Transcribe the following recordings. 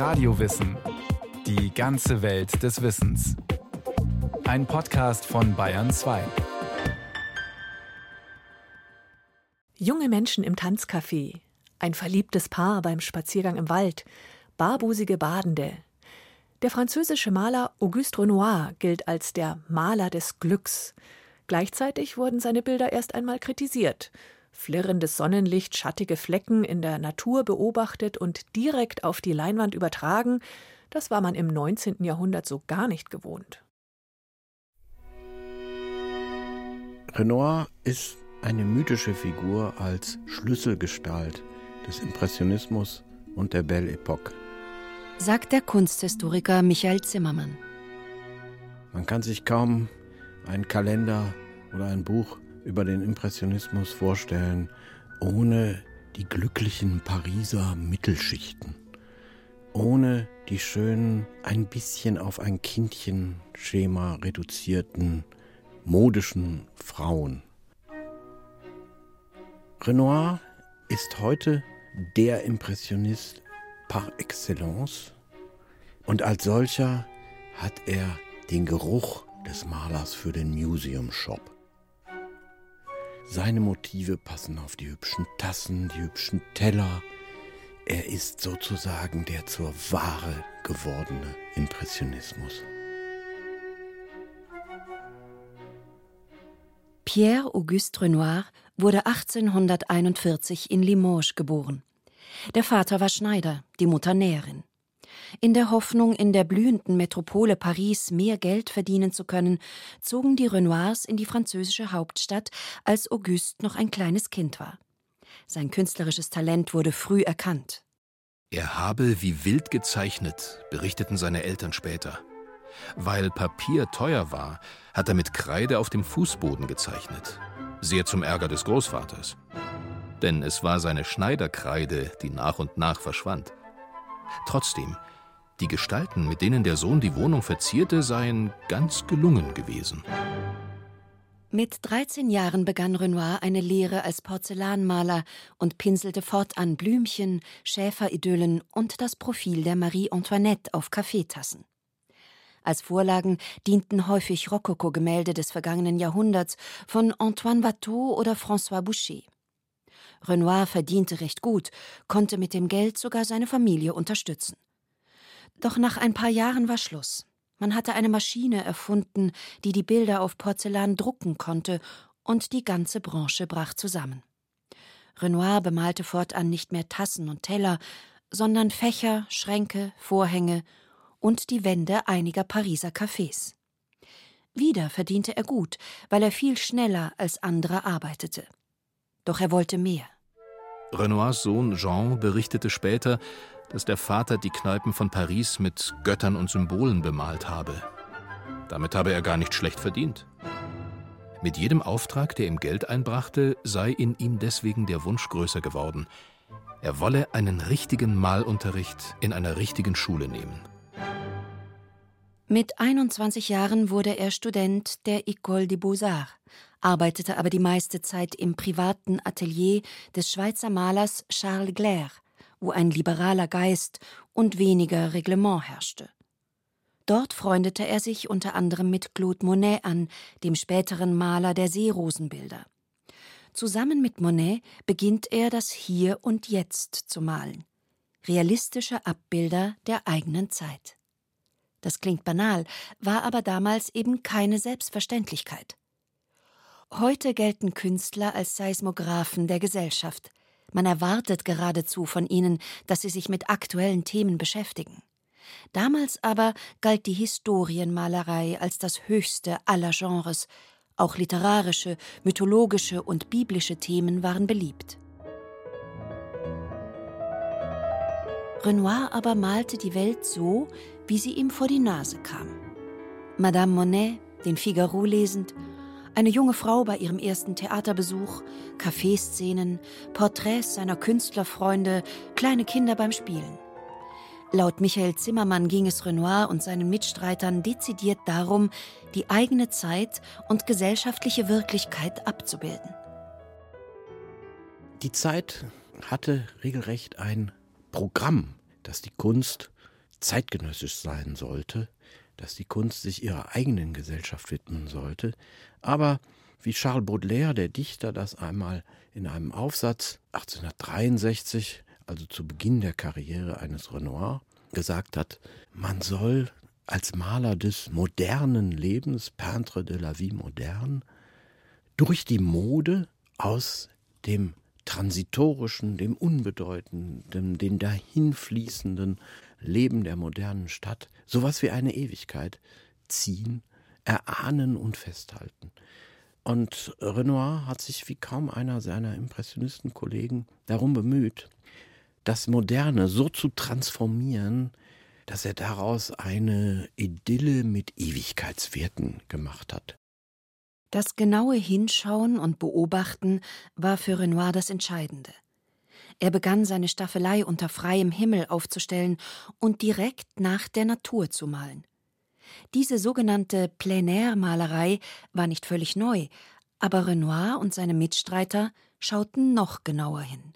Radiowissen. Die ganze Welt des Wissens. Ein Podcast von Bayern 2. Junge Menschen im Tanzcafé. Ein verliebtes Paar beim Spaziergang im Wald. Barbusige Badende. Der französische Maler Auguste Renoir gilt als der Maler des Glücks. Gleichzeitig wurden seine Bilder erst einmal kritisiert flirrendes Sonnenlicht, schattige Flecken in der Natur beobachtet und direkt auf die Leinwand übertragen, das war man im 19. Jahrhundert so gar nicht gewohnt. Renoir ist eine mythische Figur als Schlüsselgestalt des Impressionismus und der Belle Epoque. Sagt der Kunsthistoriker Michael Zimmermann. Man kann sich kaum einen Kalender oder ein Buch über den Impressionismus vorstellen, ohne die glücklichen Pariser Mittelschichten, ohne die schönen, ein bisschen auf ein Kindchenschema reduzierten, modischen Frauen. Renoir ist heute der Impressionist par excellence und als solcher hat er den Geruch des Malers für den Museum Shop. Seine Motive passen auf die hübschen Tassen, die hübschen Teller. Er ist sozusagen der zur Ware gewordene Impressionismus. Pierre Auguste Renoir wurde 1841 in Limoges geboren. Der Vater war Schneider, die Mutter Näherin. In der Hoffnung, in der blühenden Metropole Paris mehr Geld verdienen zu können, zogen die Renoirs in die französische Hauptstadt, als Auguste noch ein kleines Kind war. Sein künstlerisches Talent wurde früh erkannt. Er habe wie wild gezeichnet, berichteten seine Eltern später. Weil Papier teuer war, hat er mit Kreide auf dem Fußboden gezeichnet. Sehr zum Ärger des Großvaters. Denn es war seine Schneiderkreide, die nach und nach verschwand. Trotzdem, die Gestalten, mit denen der Sohn die Wohnung verzierte, seien ganz gelungen gewesen. Mit 13 Jahren begann Renoir eine Lehre als Porzellanmaler und pinselte fortan Blümchen, Schäferidyllen und das Profil der Marie Antoinette auf Kaffeetassen. Als Vorlagen dienten häufig Rokoko-Gemälde des vergangenen Jahrhunderts von Antoine Watteau oder François Boucher. Renoir verdiente recht gut, konnte mit dem Geld sogar seine Familie unterstützen. Doch nach ein paar Jahren war Schluss. Man hatte eine Maschine erfunden, die die Bilder auf Porzellan drucken konnte, und die ganze Branche brach zusammen. Renoir bemalte fortan nicht mehr Tassen und Teller, sondern Fächer, Schränke, Vorhänge und die Wände einiger Pariser Cafés. Wieder verdiente er gut, weil er viel schneller als andere arbeitete. Doch er wollte mehr. Renoirs Sohn Jean berichtete später, dass der Vater die Kneipen von Paris mit Göttern und Symbolen bemalt habe. Damit habe er gar nicht schlecht verdient. Mit jedem Auftrag, der ihm Geld einbrachte, sei in ihm deswegen der Wunsch größer geworden. Er wolle einen richtigen Malunterricht in einer richtigen Schule nehmen. Mit 21 Jahren wurde er Student der École des Beaux-Arts, arbeitete aber die meiste Zeit im privaten Atelier des Schweizer Malers Charles Glaire, wo ein liberaler Geist und weniger Reglement herrschte. Dort freundete er sich unter anderem mit Claude Monet an, dem späteren Maler der Seerosenbilder. Zusammen mit Monet beginnt er das Hier und Jetzt zu malen. Realistische Abbilder der eigenen Zeit. Das klingt banal, war aber damals eben keine Selbstverständlichkeit. Heute gelten Künstler als Seismographen der Gesellschaft. Man erwartet geradezu von ihnen, dass sie sich mit aktuellen Themen beschäftigen. Damals aber galt die Historienmalerei als das höchste aller Genres. Auch literarische, mythologische und biblische Themen waren beliebt. Renoir aber malte die Welt so, wie sie ihm vor die Nase kam. Madame Monet, den Figaro lesend, eine junge Frau bei ihrem ersten Theaterbesuch, Kaffeeszenen, Porträts seiner Künstlerfreunde, kleine Kinder beim Spielen. Laut Michael Zimmermann ging es Renoir und seinen Mitstreitern dezidiert darum, die eigene Zeit und gesellschaftliche Wirklichkeit abzubilden. Die Zeit hatte regelrecht ein Programm, das die Kunst zeitgenössisch sein sollte, dass die Kunst sich ihrer eigenen Gesellschaft widmen sollte, aber wie Charles Baudelaire, der Dichter, das einmal in einem Aufsatz 1863, also zu Beginn der Karriere eines Renoir, gesagt hat, man soll als Maler des modernen Lebens, Peintre de la vie moderne, durch die Mode aus dem transitorischen, dem unbedeutenden, den dahinfließenden Leben der modernen Stadt sowas wie eine Ewigkeit ziehen, erahnen und festhalten. Und Renoir hat sich wie kaum einer seiner Impressionistenkollegen darum bemüht, das Moderne so zu transformieren, dass er daraus eine Idylle mit Ewigkeitswerten gemacht hat. Das genaue Hinschauen und Beobachten war für Renoir das Entscheidende. Er begann seine Staffelei unter freiem Himmel aufzustellen und direkt nach der Natur zu malen. Diese sogenannte Plein-Air-Malerei war nicht völlig neu, aber Renoir und seine Mitstreiter schauten noch genauer hin.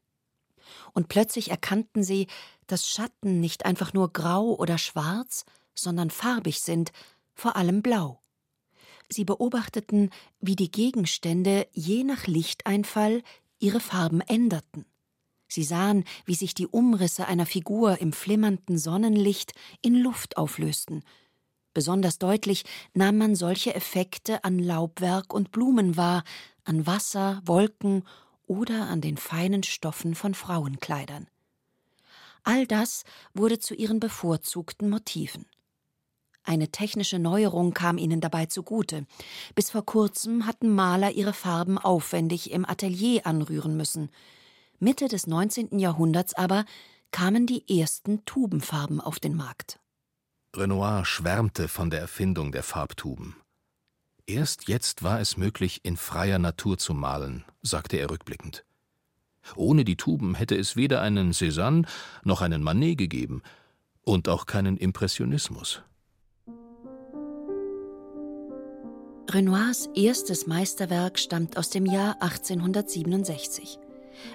Und plötzlich erkannten sie, dass Schatten nicht einfach nur grau oder schwarz, sondern farbig sind, vor allem blau. Sie beobachteten, wie die Gegenstände je nach Lichteinfall ihre Farben änderten. Sie sahen, wie sich die Umrisse einer Figur im flimmernden Sonnenlicht in Luft auflösten. Besonders deutlich nahm man solche Effekte an Laubwerk und Blumen wahr, an Wasser, Wolken oder an den feinen Stoffen von Frauenkleidern. All das wurde zu ihren bevorzugten Motiven. Eine technische Neuerung kam ihnen dabei zugute. Bis vor kurzem hatten Maler ihre Farben aufwendig im Atelier anrühren müssen. Mitte des 19. Jahrhunderts aber kamen die ersten Tubenfarben auf den Markt. Renoir schwärmte von der Erfindung der Farbtuben. Erst jetzt war es möglich, in freier Natur zu malen, sagte er rückblickend. Ohne die Tuben hätte es weder einen Cézanne noch einen Manet gegeben und auch keinen Impressionismus. Renoirs erstes Meisterwerk stammt aus dem Jahr 1867.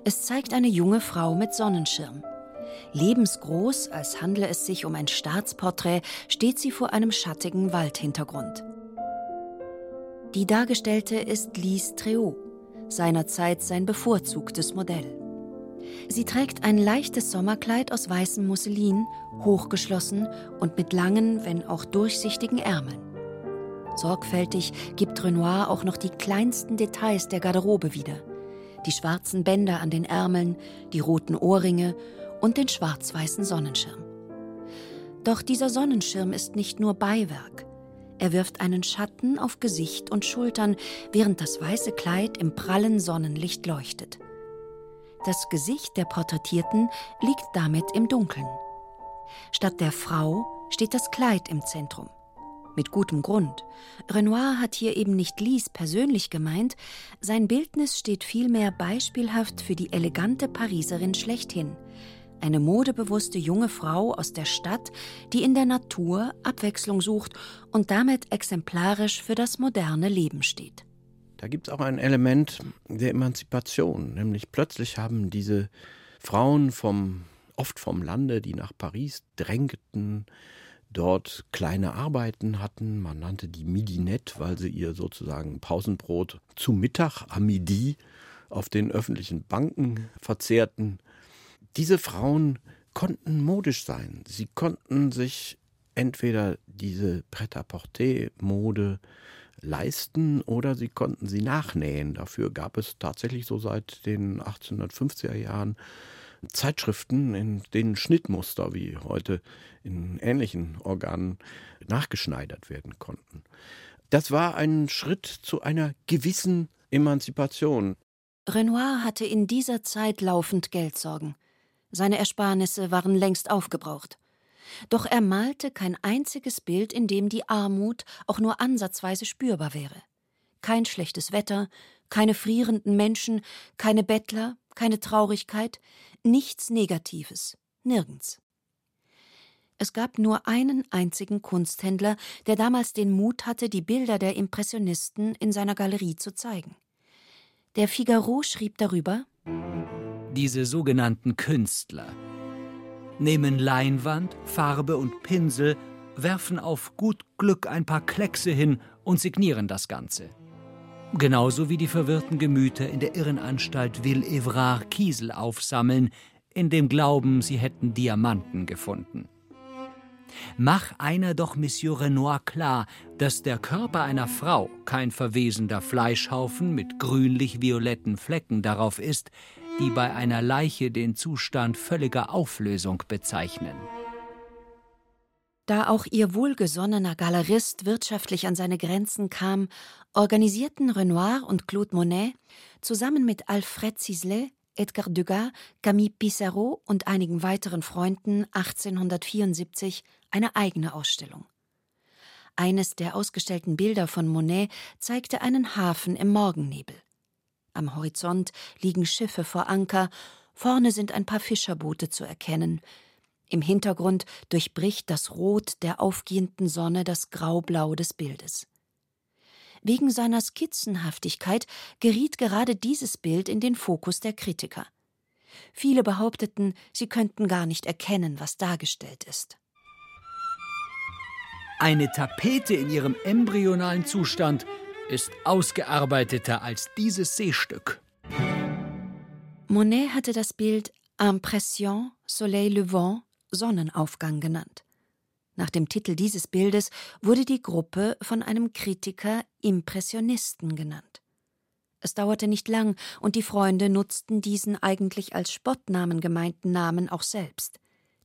Es zeigt eine junge Frau mit Sonnenschirm. Lebensgroß, als handle es sich um ein Staatsporträt, steht sie vor einem schattigen Waldhintergrund. Die Dargestellte ist Lise Tréault, seinerzeit sein bevorzugtes Modell. Sie trägt ein leichtes Sommerkleid aus weißem Musselin, hochgeschlossen und mit langen, wenn auch durchsichtigen Ärmeln. Sorgfältig gibt Renoir auch noch die kleinsten Details der Garderobe wieder. Die schwarzen Bänder an den Ärmeln, die roten Ohrringe und den schwarz-weißen Sonnenschirm. Doch dieser Sonnenschirm ist nicht nur Beiwerk. Er wirft einen Schatten auf Gesicht und Schultern, während das weiße Kleid im prallen Sonnenlicht leuchtet. Das Gesicht der Porträtierten liegt damit im Dunkeln. Statt der Frau steht das Kleid im Zentrum. Mit gutem Grund. Renoir hat hier eben nicht Lise persönlich gemeint, sein Bildnis steht vielmehr beispielhaft für die elegante Pariserin schlechthin. Eine modebewusste junge Frau aus der Stadt, die in der Natur Abwechslung sucht und damit exemplarisch für das moderne Leben steht. Da gibt es auch ein Element der Emanzipation, nämlich plötzlich haben diese Frauen vom oft vom Lande, die nach Paris drängten, dort kleine Arbeiten hatten. Man nannte die Midinette, weil sie ihr sozusagen Pausenbrot zu Mittag am Midi auf den öffentlichen Banken verzehrten. Diese Frauen konnten modisch sein. Sie konnten sich entweder diese Pret-à-porter-Mode leisten oder sie konnten sie nachnähen. Dafür gab es tatsächlich so seit den 1850er Jahren Zeitschriften, in denen Schnittmuster wie heute in ähnlichen Organen nachgeschneidert werden konnten. Das war ein Schritt zu einer gewissen Emanzipation. Renoir hatte in dieser Zeit laufend Geldsorgen. Seine Ersparnisse waren längst aufgebraucht. Doch er malte kein einziges Bild, in dem die Armut auch nur ansatzweise spürbar wäre. Kein schlechtes Wetter, keine frierenden Menschen, keine Bettler, keine Traurigkeit, nichts Negatives, nirgends. Es gab nur einen einzigen Kunsthändler, der damals den Mut hatte, die Bilder der Impressionisten in seiner Galerie zu zeigen. Der Figaro schrieb darüber Diese sogenannten Künstler. nehmen Leinwand, Farbe und Pinsel, werfen auf gut Glück ein paar Kleckse hin und signieren das Ganze. Genauso wie die verwirrten Gemüter in der Irrenanstalt Ville-Evrard Kiesel aufsammeln, in dem Glauben, sie hätten Diamanten gefunden. Mach einer doch Monsieur Renoir klar, dass der Körper einer Frau kein verwesender Fleischhaufen mit grünlich-violetten Flecken darauf ist, die bei einer Leiche den Zustand völliger Auflösung bezeichnen. Da auch ihr wohlgesonnener Galerist wirtschaftlich an seine Grenzen kam, organisierten Renoir und Claude Monet zusammen mit Alfred Sisley, Edgar Degas, Camille Pissarro und einigen weiteren Freunden 1874 eine eigene Ausstellung. Eines der ausgestellten Bilder von Monet zeigte einen Hafen im Morgennebel. Am Horizont liegen Schiffe vor Anker, vorne sind ein paar Fischerboote zu erkennen. Im Hintergrund durchbricht das Rot der aufgehenden Sonne das Graublau des Bildes. Wegen seiner Skizzenhaftigkeit geriet gerade dieses Bild in den Fokus der Kritiker. Viele behaupteten, sie könnten gar nicht erkennen, was dargestellt ist. Eine Tapete in ihrem embryonalen Zustand ist ausgearbeiteter als dieses Seestück. Monet hatte das Bild Impression Soleil Levant Sonnenaufgang genannt. Nach dem Titel dieses Bildes wurde die Gruppe von einem Kritiker Impressionisten genannt. Es dauerte nicht lang, und die Freunde nutzten diesen eigentlich als Spottnamen gemeinten Namen auch selbst.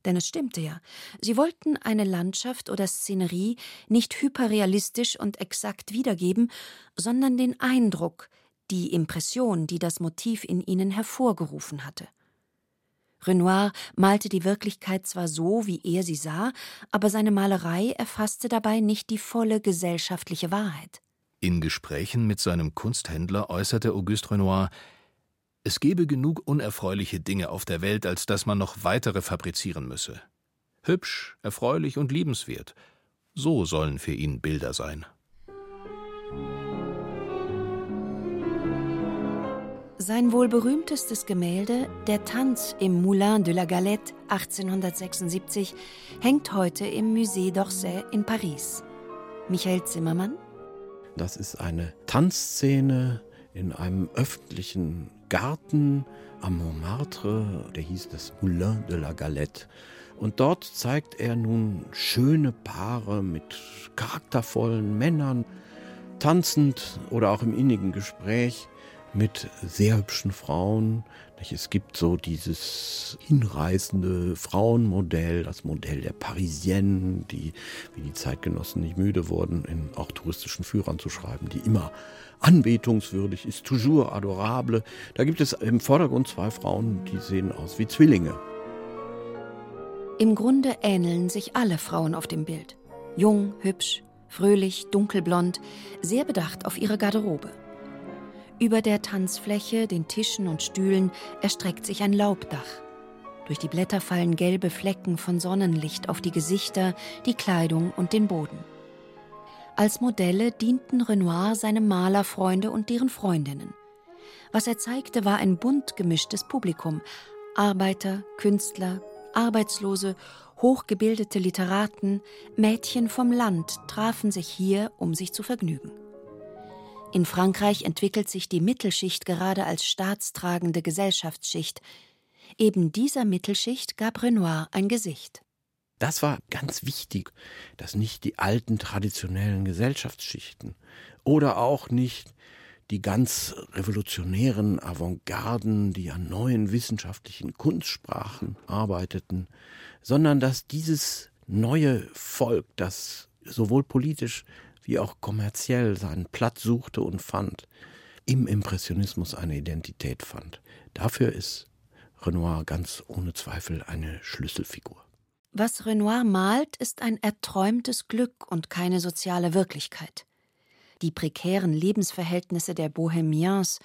Denn es stimmte ja. Sie wollten eine Landschaft oder Szenerie nicht hyperrealistisch und exakt wiedergeben, sondern den Eindruck, die Impression, die das Motiv in ihnen hervorgerufen hatte. Renoir malte die Wirklichkeit zwar so, wie er sie sah, aber seine Malerei erfasste dabei nicht die volle gesellschaftliche Wahrheit. In Gesprächen mit seinem Kunsthändler äußerte Auguste Renoir, es gebe genug unerfreuliche Dinge auf der Welt, als dass man noch weitere fabrizieren müsse. Hübsch, erfreulich und liebenswert. So sollen für ihn Bilder sein. Sein wohl berühmtestes Gemälde, Der Tanz im Moulin de la Galette 1876, hängt heute im Musée d'Orsay in Paris. Michael Zimmermann? Das ist eine Tanzszene in einem öffentlichen Garten am Montmartre, der hieß das Moulin de la Galette. Und dort zeigt er nun schöne Paare mit charaktervollen Männern, tanzend oder auch im innigen Gespräch mit sehr hübschen Frauen. Es gibt so dieses hinreißende Frauenmodell, das Modell der Parisienne, die, wie die Zeitgenossen nicht müde wurden, in auch touristischen Führern zu schreiben, die immer anbetungswürdig ist, toujours adorable. Da gibt es im Vordergrund zwei Frauen, die sehen aus wie Zwillinge. Im Grunde ähneln sich alle Frauen auf dem Bild. Jung, hübsch, fröhlich, dunkelblond, sehr bedacht auf ihre Garderobe. Über der Tanzfläche, den Tischen und Stühlen erstreckt sich ein Laubdach. Durch die Blätter fallen gelbe Flecken von Sonnenlicht auf die Gesichter, die Kleidung und den Boden. Als Modelle dienten Renoir seine Malerfreunde und deren Freundinnen. Was er zeigte, war ein bunt gemischtes Publikum. Arbeiter, Künstler, Arbeitslose, hochgebildete Literaten, Mädchen vom Land trafen sich hier, um sich zu vergnügen. In Frankreich entwickelt sich die Mittelschicht gerade als staatstragende Gesellschaftsschicht. Eben dieser Mittelschicht gab Renoir ein Gesicht. Das war ganz wichtig, dass nicht die alten traditionellen Gesellschaftsschichten oder auch nicht die ganz revolutionären Avantgarden, die an neuen wissenschaftlichen Kunstsprachen arbeiteten, sondern dass dieses neue Volk, das sowohl politisch wie auch kommerziell seinen Platz suchte und fand, im Impressionismus eine Identität fand. Dafür ist Renoir ganz ohne Zweifel eine Schlüsselfigur. Was Renoir malt, ist ein erträumtes Glück und keine soziale Wirklichkeit. Die prekären Lebensverhältnisse der Bohemiens,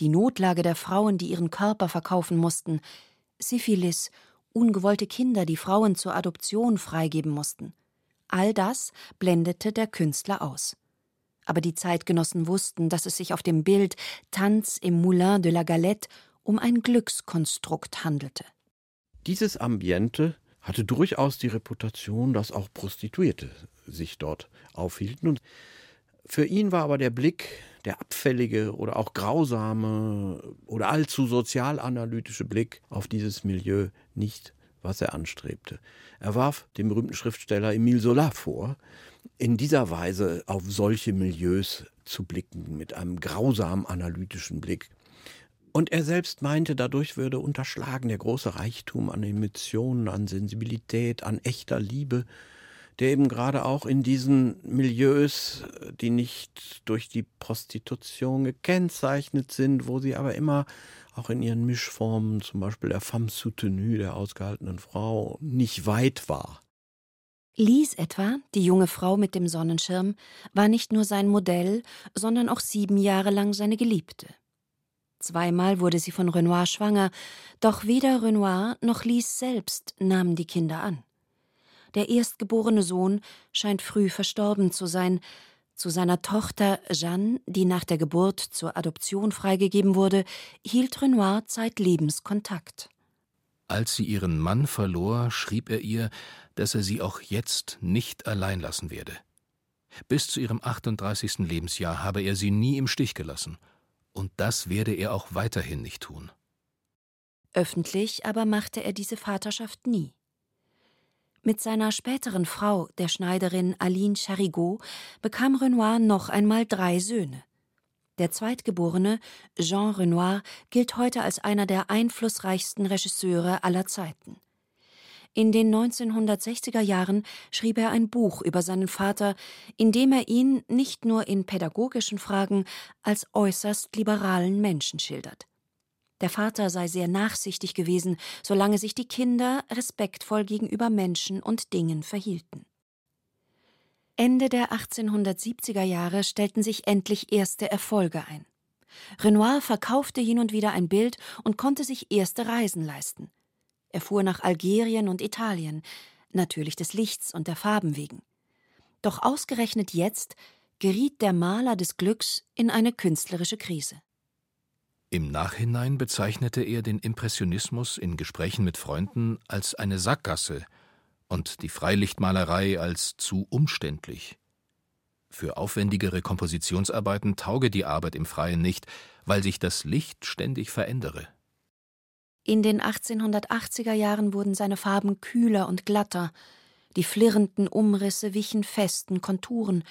die Notlage der Frauen, die ihren Körper verkaufen mussten, Syphilis, ungewollte Kinder, die Frauen zur Adoption freigeben mussten. All das blendete der Künstler aus. Aber die Zeitgenossen wussten, dass es sich auf dem Bild Tanz im Moulin de la Galette um ein Glückskonstrukt handelte. Dieses Ambiente hatte durchaus die Reputation, dass auch Prostituierte sich dort aufhielten. Und für ihn war aber der Blick, der abfällige oder auch grausame oder allzu sozialanalytische Blick auf dieses Milieu nicht, was er anstrebte. Er warf dem berühmten Schriftsteller Emile Zola vor, in dieser Weise auf solche Milieus zu blicken, mit einem grausam analytischen Blick. Und er selbst meinte, dadurch würde unterschlagen der große Reichtum an Emotionen, an Sensibilität, an echter Liebe, der eben gerade auch in diesen Milieus, die nicht durch die Prostitution gekennzeichnet sind, wo sie aber immer auch in ihren Mischformen, zum Beispiel der femme soutenue, der ausgehaltenen Frau, nicht weit war. Lise etwa, die junge Frau mit dem Sonnenschirm, war nicht nur sein Modell, sondern auch sieben Jahre lang seine Geliebte. Zweimal wurde sie von Renoir schwanger, doch weder Renoir noch Lise selbst nahmen die Kinder an. Der erstgeborene Sohn scheint früh verstorben zu sein. Zu seiner Tochter Jeanne, die nach der Geburt zur Adoption freigegeben wurde, hielt Renoir zeitlebens Kontakt. Als sie ihren Mann verlor, schrieb er ihr, dass er sie auch jetzt nicht allein lassen werde. Bis zu ihrem 38. Lebensjahr habe er sie nie im Stich gelassen. Und das werde er auch weiterhin nicht tun. Öffentlich aber machte er diese Vaterschaft nie. Mit seiner späteren Frau, der Schneiderin Aline Charigot, bekam Renoir noch einmal drei Söhne. Der Zweitgeborene, Jean Renoir, gilt heute als einer der einflussreichsten Regisseure aller Zeiten. In den 1960er Jahren schrieb er ein Buch über seinen Vater, in dem er ihn nicht nur in pädagogischen Fragen als äußerst liberalen Menschen schildert. Der Vater sei sehr nachsichtig gewesen, solange sich die Kinder respektvoll gegenüber Menschen und Dingen verhielten. Ende der 1870er Jahre stellten sich endlich erste Erfolge ein. Renoir verkaufte hin und wieder ein Bild und konnte sich erste Reisen leisten. Er fuhr nach Algerien und Italien, natürlich des Lichts und der Farben wegen. Doch ausgerechnet jetzt geriet der Maler des Glücks in eine künstlerische Krise. Im Nachhinein bezeichnete er den Impressionismus in Gesprächen mit Freunden als eine Sackgasse und die Freilichtmalerei als zu umständlich. Für aufwendigere Kompositionsarbeiten tauge die Arbeit im Freien nicht, weil sich das Licht ständig verändere. In den 1880er Jahren wurden seine Farben kühler und glatter, die flirrenden Umrisse wichen festen Konturen,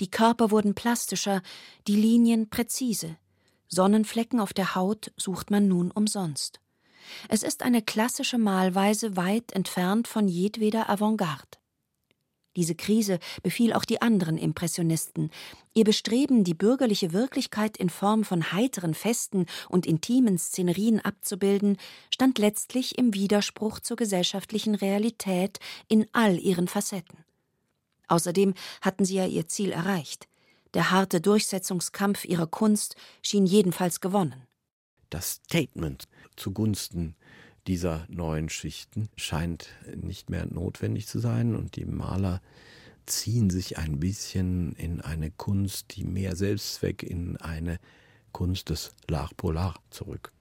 die Körper wurden plastischer, die Linien präzise. Sonnenflecken auf der Haut sucht man nun umsonst. Es ist eine klassische Malweise weit entfernt von jedweder Avantgarde. Diese Krise befiel auch die anderen Impressionisten. Ihr Bestreben, die bürgerliche Wirklichkeit in Form von heiteren Festen und intimen Szenerien abzubilden, stand letztlich im Widerspruch zur gesellschaftlichen Realität in all ihren Facetten. Außerdem hatten sie ja ihr Ziel erreicht. Der harte Durchsetzungskampf ihrer Kunst schien jedenfalls gewonnen. Das Statement zugunsten dieser neuen Schichten scheint nicht mehr notwendig zu sein und die Maler ziehen sich ein bisschen in eine Kunst, die mehr Selbstzweck, in eine Kunst des L'Art Polar zurück.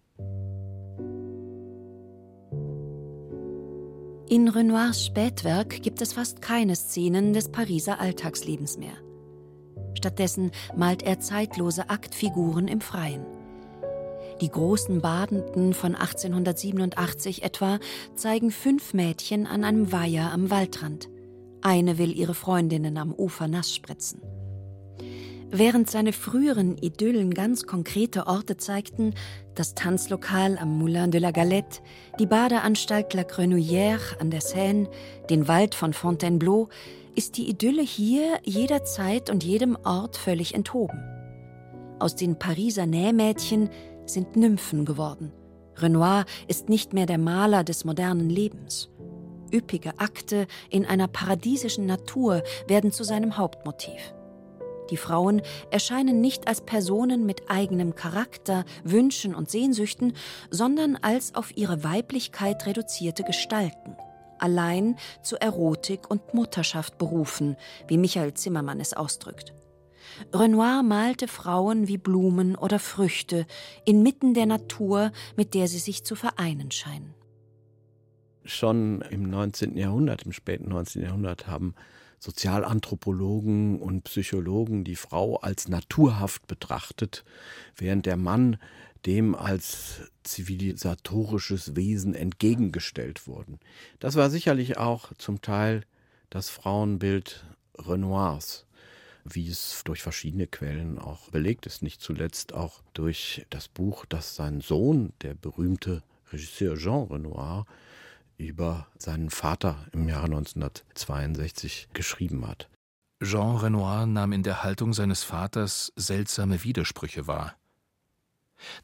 In Renoirs Spätwerk gibt es fast keine Szenen des Pariser Alltagslebens mehr. Stattdessen malt er zeitlose Aktfiguren im Freien. Die großen Badenden von 1887 etwa zeigen fünf Mädchen an einem Weiher am Waldrand. Eine will ihre Freundinnen am Ufer nass spritzen. Während seine früheren Idyllen ganz konkrete Orte zeigten, das Tanzlokal am Moulin de la Galette, die Badeanstalt La Grenouillère an der Seine, den Wald von Fontainebleau, ist die Idylle hier jederzeit und jedem Ort völlig enthoben. Aus den Pariser Nähmädchen sind Nymphen geworden. Renoir ist nicht mehr der Maler des modernen Lebens. Üppige Akte in einer paradiesischen Natur werden zu seinem Hauptmotiv. Die Frauen erscheinen nicht als Personen mit eigenem Charakter, Wünschen und Sehnsüchten, sondern als auf ihre Weiblichkeit reduzierte Gestalten, allein zu Erotik und Mutterschaft berufen, wie Michael Zimmermann es ausdrückt. Renoir malte Frauen wie Blumen oder Früchte inmitten der Natur, mit der sie sich zu vereinen scheinen. Schon im 19. Jahrhundert, im späten 19. Jahrhundert haben Sozialanthropologen und Psychologen die Frau als naturhaft betrachtet, während der Mann dem als zivilisatorisches Wesen entgegengestellt wurden. Das war sicherlich auch zum Teil das Frauenbild Renoirs, wie es durch verschiedene Quellen auch belegt ist, nicht zuletzt auch durch das Buch, das sein Sohn, der berühmte Regisseur Jean Renoir, über seinen Vater im Jahre 1962 geschrieben hat. Jean Renoir nahm in der Haltung seines Vaters seltsame Widersprüche wahr.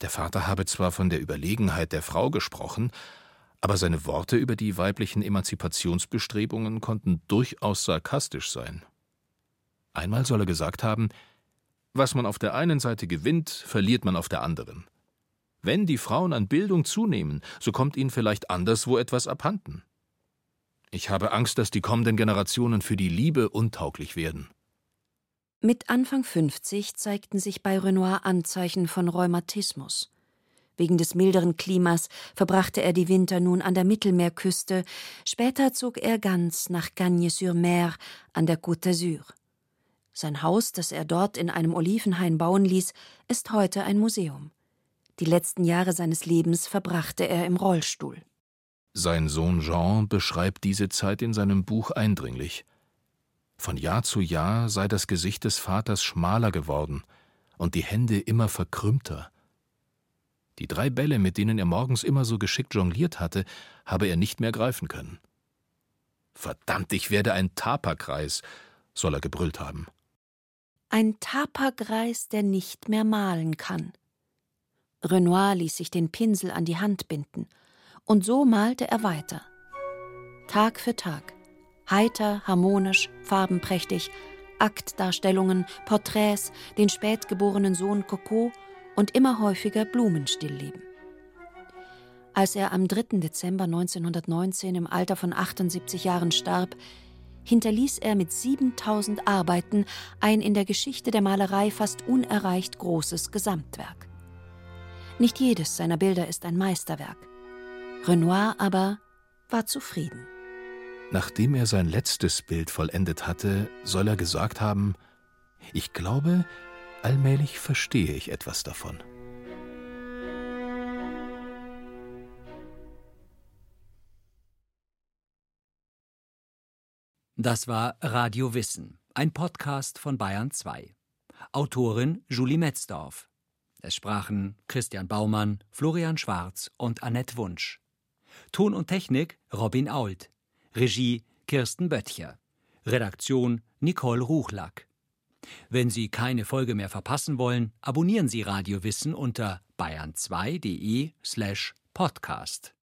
Der Vater habe zwar von der Überlegenheit der Frau gesprochen, aber seine Worte über die weiblichen Emanzipationsbestrebungen konnten durchaus sarkastisch sein. Einmal soll er gesagt haben, was man auf der einen Seite gewinnt, verliert man auf der anderen. Wenn die Frauen an Bildung zunehmen, so kommt ihnen vielleicht anderswo etwas abhanden. Ich habe Angst, dass die kommenden Generationen für die Liebe untauglich werden. Mit Anfang 50 zeigten sich bei Renoir Anzeichen von Rheumatismus. Wegen des milderen Klimas verbrachte er die Winter nun an der Mittelmeerküste, später zog er ganz nach Cagnes-sur-Mer an der Côte d'Azur. Sein Haus, das er dort in einem Olivenhain bauen ließ, ist heute ein Museum. Die letzten Jahre seines Lebens verbrachte er im Rollstuhl. Sein Sohn Jean beschreibt diese Zeit in seinem Buch eindringlich. Von Jahr zu Jahr sei das Gesicht des Vaters schmaler geworden und die Hände immer verkrümmter. Die drei Bälle, mit denen er morgens immer so geschickt jongliert hatte, habe er nicht mehr greifen können. Verdammt, ich werde ein Taperkreis, soll er gebrüllt haben. Ein Taperkreis, der nicht mehr malen kann. Renoir ließ sich den Pinsel an die Hand binden, und so malte er weiter. Tag für Tag, Heiter, harmonisch, farbenprächtig, Aktdarstellungen, Porträts, den spätgeborenen Sohn Coco und immer häufiger Blumenstillleben. Als er am 3. Dezember 1919 im Alter von 78 Jahren starb, hinterließ er mit 7000 Arbeiten ein in der Geschichte der Malerei fast unerreicht großes Gesamtwerk. Nicht jedes seiner Bilder ist ein Meisterwerk. Renoir aber war zufrieden. Nachdem er sein letztes Bild vollendet hatte, soll er gesagt haben, ich glaube, allmählich verstehe ich etwas davon. Das war Radio Wissen, ein Podcast von Bayern 2. Autorin Julie Metzdorf. Es sprachen Christian Baumann, Florian Schwarz und Annette Wunsch. Ton und Technik Robin Ault. Regie Kirsten Böttcher. Redaktion Nicole Ruchlack. Wenn Sie keine Folge mehr verpassen wollen, abonnieren Sie Radio Wissen unter bayern2.de slash podcast.